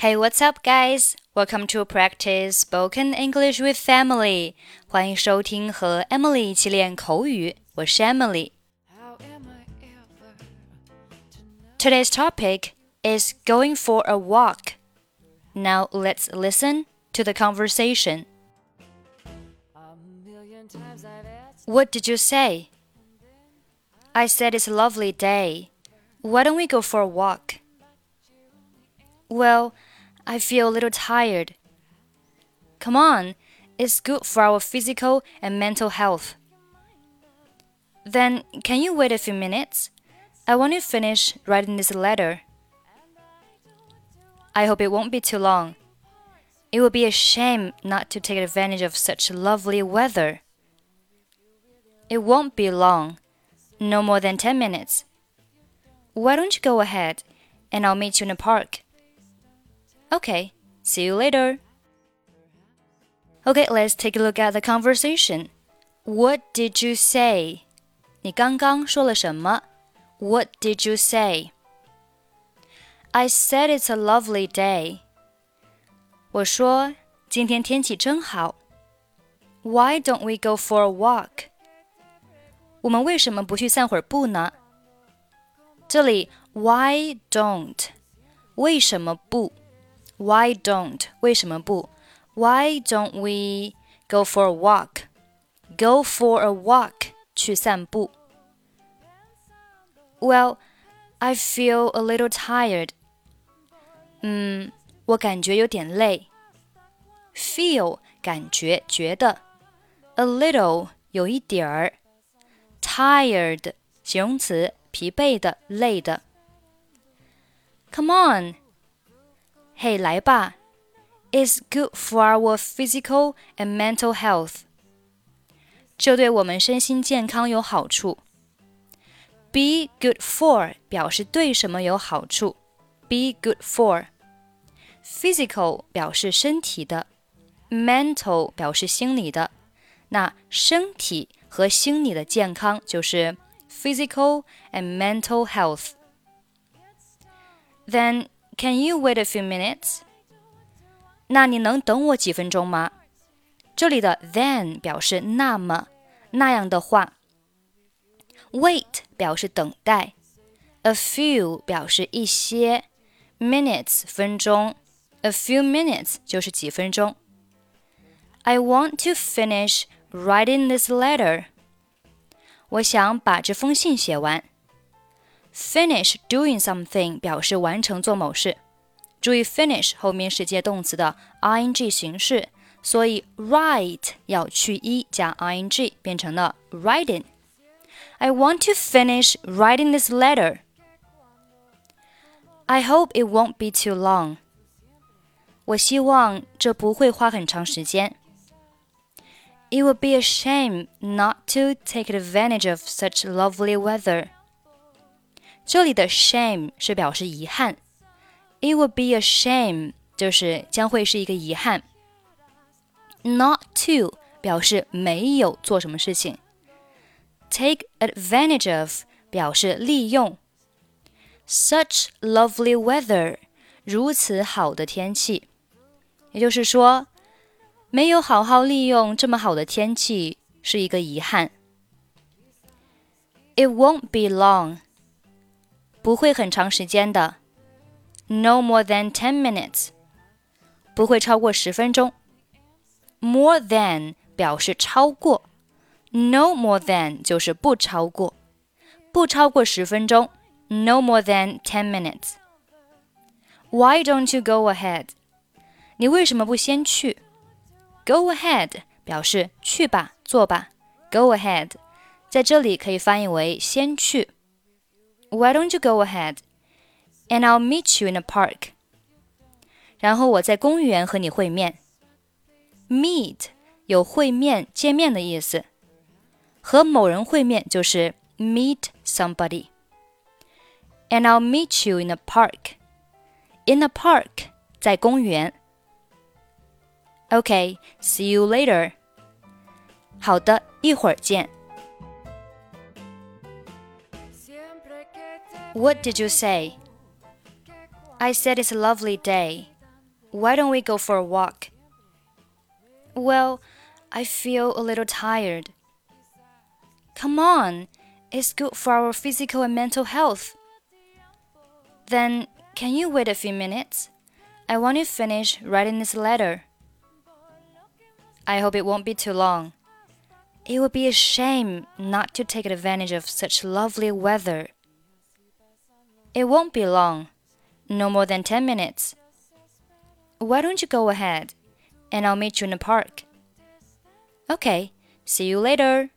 Hey, what's up, guys? Welcome to practice spoken English with Emily. 欢迎收听和 Emily 一起练口语。我是 Emily。Today's topic is going for a walk. Now let's listen to the conversation. What did you say? I said it's a lovely day. Why don't we go for a walk? Well, I feel a little tired. Come on, it's good for our physical and mental health. Then, can you wait a few minutes? I want to finish writing this letter. I hope it won't be too long. It would be a shame not to take advantage of such lovely weather. It won't be long, no more than 10 minutes. Why don't you go ahead and I'll meet you in the park? Okay, see you later. Okay, let's take a look at the conversation. What did you say? 你刚刚说了什么？What did you say? I said it's a lovely day. 我说今天天气真好。Why don't we go for a walk? 我们为什么不去散会儿步呢？这里 Why don't 为什么不 ？Why don't 为什么不？Why don't we go for a walk? Go for a walk 去散步。Well, I feel a little tired. 嗯，我感觉有点累。Feel 感觉觉得，a little 有一点儿，tired 形容词疲惫的累的。Come on， 嘿，来吧，It's good for our physical and mental health。这对我们身心健康有好处。Be good for 表示对什么有好处，be good for。Physical 表示身体的，mental 表示心理的。那身体和心理的健康就是 physical and mental health. Then can you wait a few minutes? 那你能等我几分钟吗？这里的 then 表示那么那样的话。Wait 表示等待，a few 表示一些，minutes 分钟，a few minutes 就是几分钟。I want to finish writing this letter. 我想把这封信写完。 Finish doing something 表示完成做某事。注意，finish 后面是接动词的 ing 形式，所以 write 要去一加 ing 变成了 writing。I want to finish writing this letter. I hope it won't be too long. 我希望这不会花很长时间。It would be a shame not to take advantage of such lovely weather. 这里的 shame 是表示遗憾，It would be a shame 就是将会是一个遗憾。Not to 表示没有做什么事情。take advantage of 表示利用。Such lovely weather，如此好的天气。也就是说，没有好好利用这么好的天气是一个遗憾。It won't be long， 不会很长时间的。No more than ten minutes，不会超过十分钟。More than 表示超过。No more than 就是不超过，不超过十分钟。No more than ten minutes. Why don't you go ahead? 你为什么不先去？Go ahead 表示去吧，做吧。Go ahead 在这里可以翻译为先去。 Why don't you go ahead? And I'll meet you in the park. 然后我在公园和你会面。Meet 有会面、见面的意思。和某人会面就是 meet somebody。And I'll meet you in the park. In the park，在公园。Okay, see you later. 好的，一会儿见。 What did you say? I said it's a lovely day. Why don't we go for a walk? Well, I feel a little tired. Come on, it's good for our physical and mental health. Then, can you wait a few minutes? I want to finish writing this letter. I hope it won't be too long. It would be a shame not to take advantage of such lovely weather. It won't be long, no more than ten minutes. Why don't you go ahead, and I'll meet you in the park? Okay, see you later.